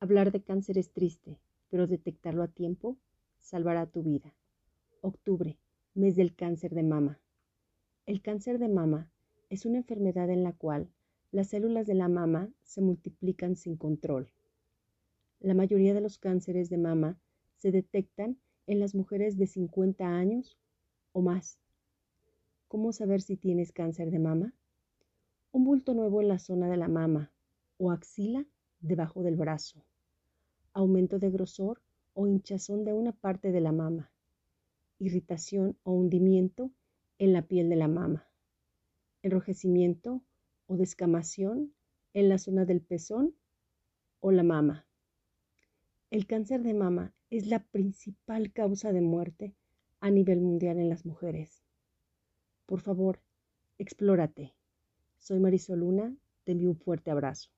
Hablar de cáncer es triste, pero detectarlo a tiempo salvará tu vida. Octubre, mes del cáncer de mama. El cáncer de mama es una enfermedad en la cual las células de la mama se multiplican sin control. La mayoría de los cánceres de mama se detectan en las mujeres de 50 años o más. ¿Cómo saber si tienes cáncer de mama? Un bulto nuevo en la zona de la mama o axila debajo del brazo. Aumento de grosor o hinchazón de una parte de la mama. Irritación o hundimiento en la piel de la mama. Enrojecimiento o descamación en la zona del pezón o la mama. El cáncer de mama es la principal causa de muerte a nivel mundial en las mujeres. Por favor, explórate. Soy Marisol Luna, te envío un fuerte abrazo.